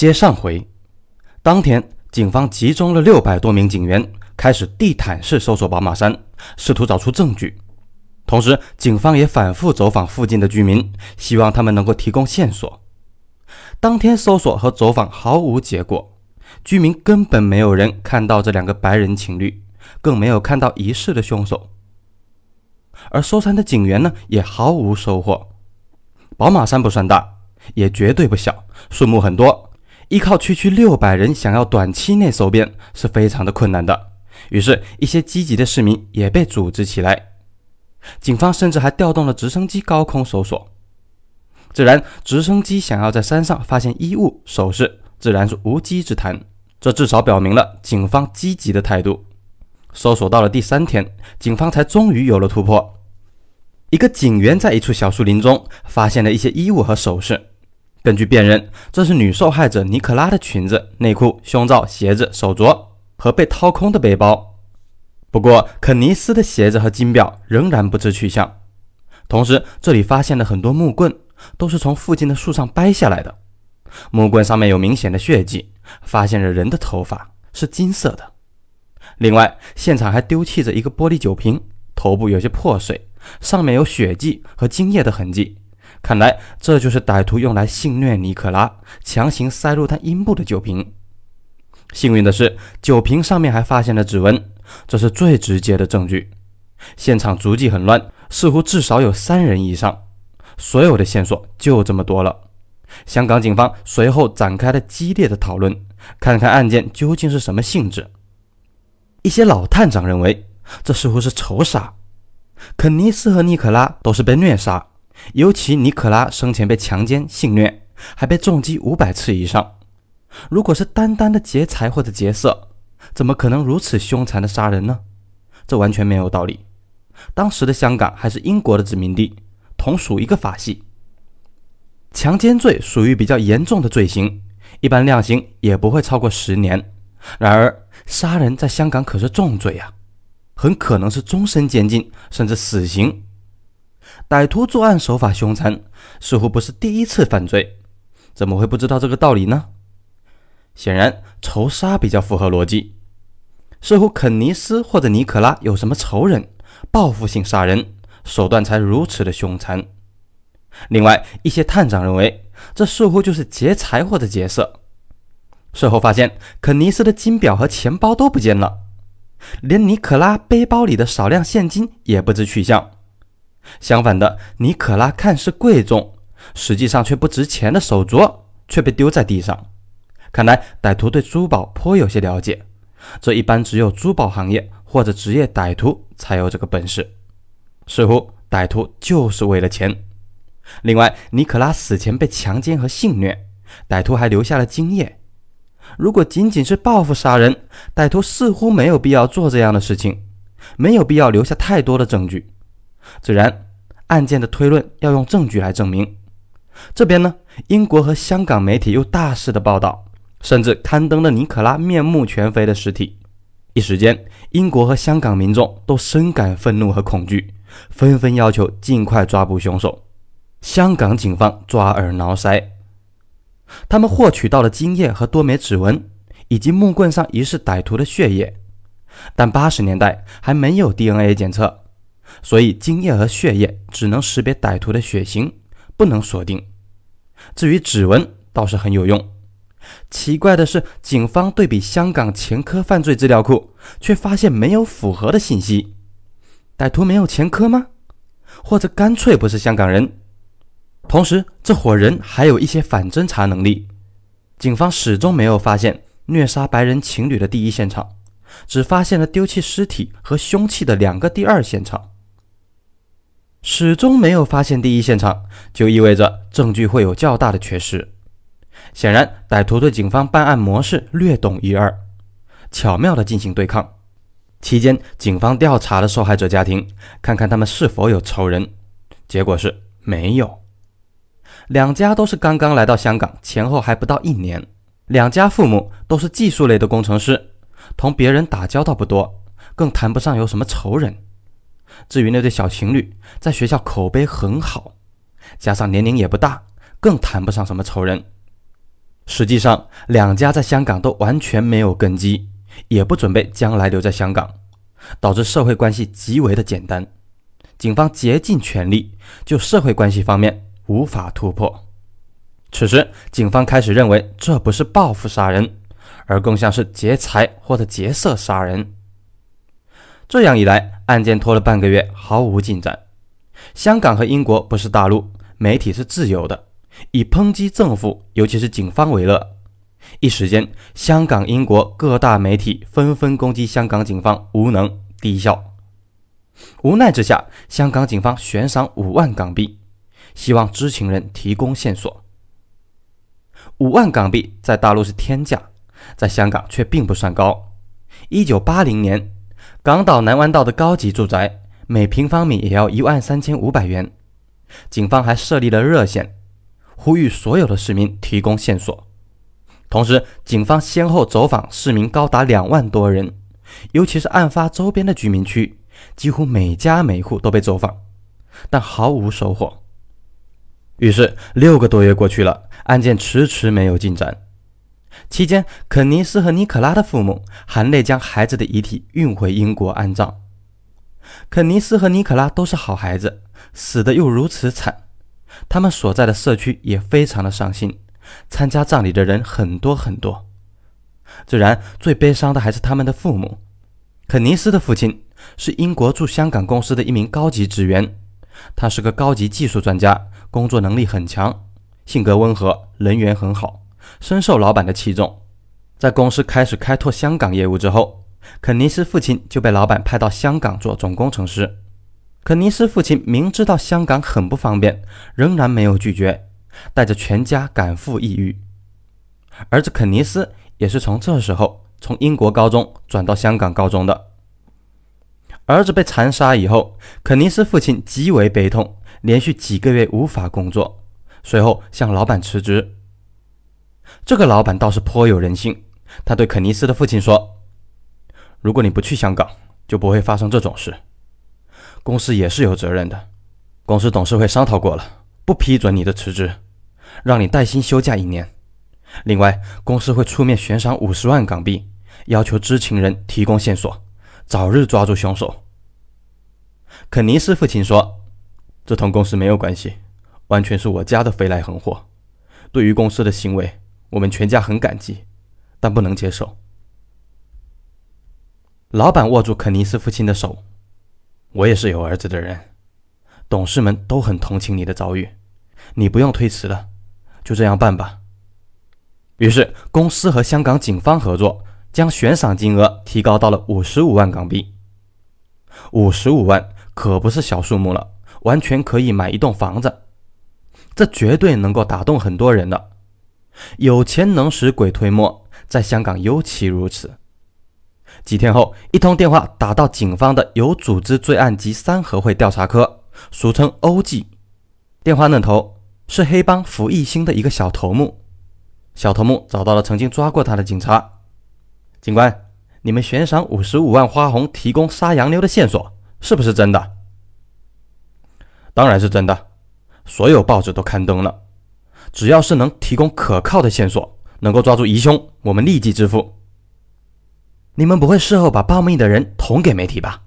接上回，当天警方集中了六百多名警员，开始地毯式搜索宝马山，试图找出证据。同时，警方也反复走访附近的居民，希望他们能够提供线索。当天搜索和走访毫无结果，居民根本没有人看到这两个白人情侣，更没有看到疑似的凶手。而搜山的警员呢，也毫无收获。宝马山不算大，也绝对不小，树木很多，依靠区区六百人想要短期内搜遍是非常的困难的。于是，一些积极的市民也被组织起来。警方甚至还调动了直升机高空搜索。自然，直升机想要在山上发现衣物、首饰，自然是无稽之谈。这至少表明了警方积极的态度。搜索到了第三天，警方才终于有了突破。一个警员在一处小树林中发现了一些衣物和首饰。根据辨认，这是女受害者尼可拉的裙子、内裤、胸罩、鞋子、手镯和被掏空的背包。不过，肯尼斯的鞋子和金表仍然不知去向。同时，这里发现了很多木棍，都是从附近的树上掰下来的。木棍上面有明显的血迹，发现了人的头发是金色的。另外，现场还丢弃着一个玻璃酒瓶，头部有些破碎，上面有血迹和精液的痕迹。看来，这就是歹徒用来性虐尼可拉、强行塞入他阴部的酒瓶。幸运的是，酒瓶上面还发现了指纹。这是最直接的证据。现场足迹很乱，似乎至少有三人以上。所有的线索就这么多了。香港警方随后展开了激烈的讨论，看看案件究竟是什么性质。一些老探长认为，这似乎是仇杀。肯尼斯和尼可拉都是被虐杀，尤其尼可拉生前被强奸、性虐，还被重击五百次以上。如果是单单的劫财或者劫色，怎么可能如此凶残的杀人呢？这完全没有道理。当时的香港还是英国的殖民地，同属一个法系。强奸罪属于比较严重的罪行，一般量刑也不会超过十年。然而，杀人在香港可是重罪啊，很可能是终身监禁甚至死刑。歹徒作案手法凶残，似乎不是第一次犯罪，怎么会不知道这个道理呢？显然，仇杀比较符合逻辑，似乎肯尼斯或者尼可拉有什么仇人，报复性杀人，手段才如此的凶残。另外，一些探长认为，这似乎就是劫财或者劫色。事后发现，肯尼斯的金表和钱包都不见了，连尼可拉背包里的少量现金也不知去向。相反的，尼可拉看似贵重，实际上却不值钱的手镯却被丢在地上。看来歹徒对珠宝颇有些了解，这一般只有珠宝行业或者职业歹徒才有这个本事。似乎歹徒就是为了钱。另外，尼可拉死前被强奸和性虐，歹徒还留下了精液。如果仅仅是报复杀人，歹徒似乎没有必要做这样的事情，没有必要留下太多的证据。自然，案件的推论要用证据来证明。这边呢，英国和香港媒体又大肆的报道。甚至刊登了尼可拉面目全非的尸体，一时间，英国和香港民众都深感愤怒和恐惧，纷纷要求尽快抓捕凶手。香港警方抓耳挠腮，他们获取到了精液和多枚指纹，以及木棍上疑似歹徒的血液，但八十年代还没有 DNA 检测，所以精液和血液只能识别歹徒的血型，不能锁定。至于指纹，倒是很有用。奇怪的是，警方对比香港前科犯罪资料库，却发现没有符合的信息。歹徒没有前科吗？或者干脆不是香港人？同时，这伙人还有一些反侦查能力。警方始终没有发现虐杀白人情侣的第一现场，只发现了丢弃尸体和凶器的两个第二现场。始终没有发现第一现场，就意味着证据会有较大的缺失。显然，歹徒对警方办案模式略懂一二，巧妙地进行对抗。期间，警方调查了受害者家庭，看看他们是否有仇人。结果是没有。两家都是刚刚来到香港，前后还不到一年。两家父母都是技术类的工程师，同别人打交道不多，更谈不上有什么仇人。至于那对小情侣，在学校口碑很好，加上年龄也不大，更谈不上什么仇人。实际上，两家在香港都完全没有根基，也不准备将来留在香港，导致社会关系极为的简单。警方竭尽全力，就社会关系方面无法突破。此时，警方开始认为这不是报复杀人，而更像是劫财或者劫色杀人。这样一来，案件拖了半个月，毫无进展。香港和英国不是大陆，媒体是自由的。以抨击政府，尤其是警方为乐，一时间，香港、英国各大媒体纷纷攻击香港警方无能、低效。无奈之下，香港警方悬赏五万港币，希望知情人提供线索。五万港币在大陆是天价，在香港却并不算高。一九八零年，港岛南湾道的高级住宅每平方米也要一万三千五百元，警方还设立了热线。呼吁所有的市民提供线索，同时，警方先后走访市民高达两万多人，尤其是案发周边的居民区，几乎每家每户都被走访，但毫无收获。于是，六个多月过去了，案件迟迟没有进展。期间，肯尼斯和尼可拉的父母含泪将孩子的遗体运回英国安葬。肯尼斯和尼可拉都是好孩子，死的又如此惨。他们所在的社区也非常的伤心，参加葬礼的人很多很多。自然，最悲伤的还是他们的父母。肯尼斯的父亲是英国驻香港公司的一名高级职员，他是个高级技术专家，工作能力很强，性格温和，人缘很好，深受老板的器重。在公司开始开拓香港业务之后，肯尼斯父亲就被老板派到香港做总工程师。肯尼斯父亲明知道香港很不方便，仍然没有拒绝，带着全家赶赴异域。儿子肯尼斯也是从这时候从英国高中转到香港高中的。儿子被残杀以后，肯尼斯父亲极为悲痛，连续几个月无法工作，随后向老板辞职。这个老板倒是颇有人性，他对肯尼斯的父亲说：“如果你不去香港，就不会发生这种事。”公司也是有责任的，公司董事会商讨过了，不批准你的辞职，让你带薪休假一年。另外，公司会出面悬赏五十万港币，要求知情人提供线索，早日抓住凶手。肯尼斯父亲说：“这同公司没有关系，完全是我家的飞来横祸。对于公司的行为，我们全家很感激，但不能接受。”老板握住肯尼斯父亲的手。我也是有儿子的人，董事们都很同情你的遭遇，你不用推辞了，就这样办吧。于是，公司和香港警方合作，将悬赏金额提高到了五十五万港币。五十五万可不是小数目了，完全可以买一栋房子，这绝对能够打动很多人的。有钱能使鬼推磨，在香港尤其如此。几天后，一通电话打到警方的有组织罪案及三合会调查科，俗称 OG。电话那头是黑帮福义兴的一个小头目。小头目找到了曾经抓过他的警察。警官，你们悬赏五十五万花红提供杀洋妞的线索，是不是真的？当然是真的，所有报纸都刊登了。只要是能提供可靠的线索，能够抓住疑凶，我们立即支付。你们不会事后把报密的人捅给媒体吧？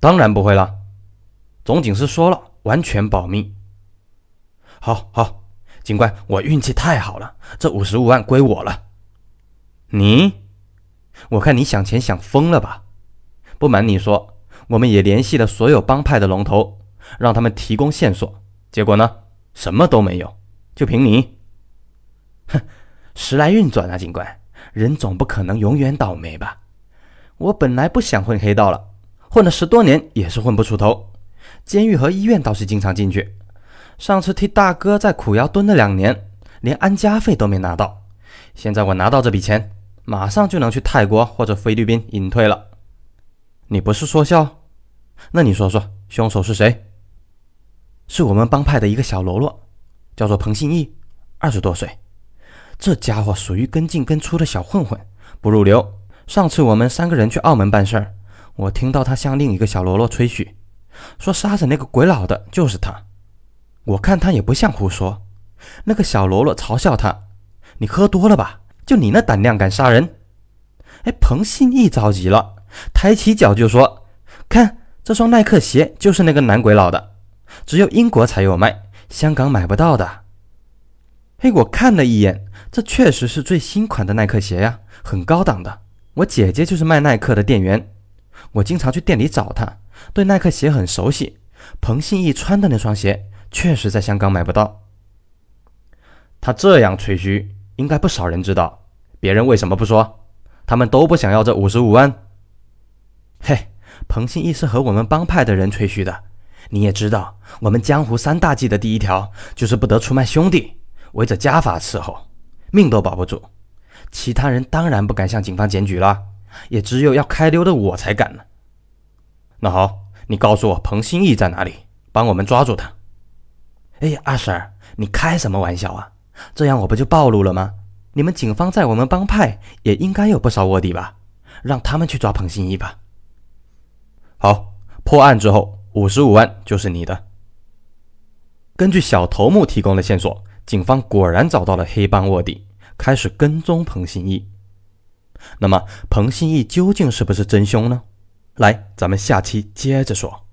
当然不会了，总警司说了，完全保密。好好，警官，我运气太好了，这五十五万归我了。你，我看你想钱想疯了吧？不瞒你说，我们也联系了所有帮派的龙头，让他们提供线索，结果呢，什么都没有，就凭你。哼，时来运转啊，警官。人总不可能永远倒霉吧？我本来不想混黑道了，混了十多年也是混不出头。监狱和医院倒是经常进去。上次替大哥在苦窑蹲了两年，连安家费都没拿到。现在我拿到这笔钱，马上就能去泰国或者菲律宾隐退了。你不是说笑？那你说说，凶手是谁？是我们帮派的一个小喽啰，叫做彭信义，二十多岁。这家伙属于跟进跟出的小混混，不入流。上次我们三个人去澳门办事儿，我听到他向另一个小喽啰吹嘘，说杀死那个鬼佬的就是他。我看他也不像胡说。那个小喽啰嘲笑他，你喝多了吧？就你那胆量敢杀人？”哎，彭信义着急了，抬起脚就说：“看这双耐克鞋，就是那个男鬼佬的，只有英国才有卖，香港买不到的。”嘿，我看了一眼，这确实是最新款的耐克鞋呀，很高档的。我姐姐就是卖耐克的店员，我经常去店里找她，对耐克鞋很熟悉。彭信义穿的那双鞋，确实在香港买不到。他这样吹嘘，应该不少人知道。别人为什么不说？他们都不想要这五十五万。嘿，彭信义是和我们帮派的人吹嘘的。你也知道，我们江湖三大忌的第一条就是不得出卖兄弟。围着家法伺候，命都保不住。其他人当然不敢向警方检举了，也只有要开溜的我才敢呢。那好，你告诉我彭新义在哪里，帮我们抓住他。哎，阿婶，你开什么玩笑啊？这样我不就暴露了吗？你们警方在我们帮派也应该有不少卧底吧？让他们去抓彭新义吧。好，破案之后，五十五万就是你的。根据小头目提供的线索。警方果然找到了黑帮卧底，开始跟踪彭新义。那么，彭新义究竟是不是真凶呢？来，咱们下期接着说。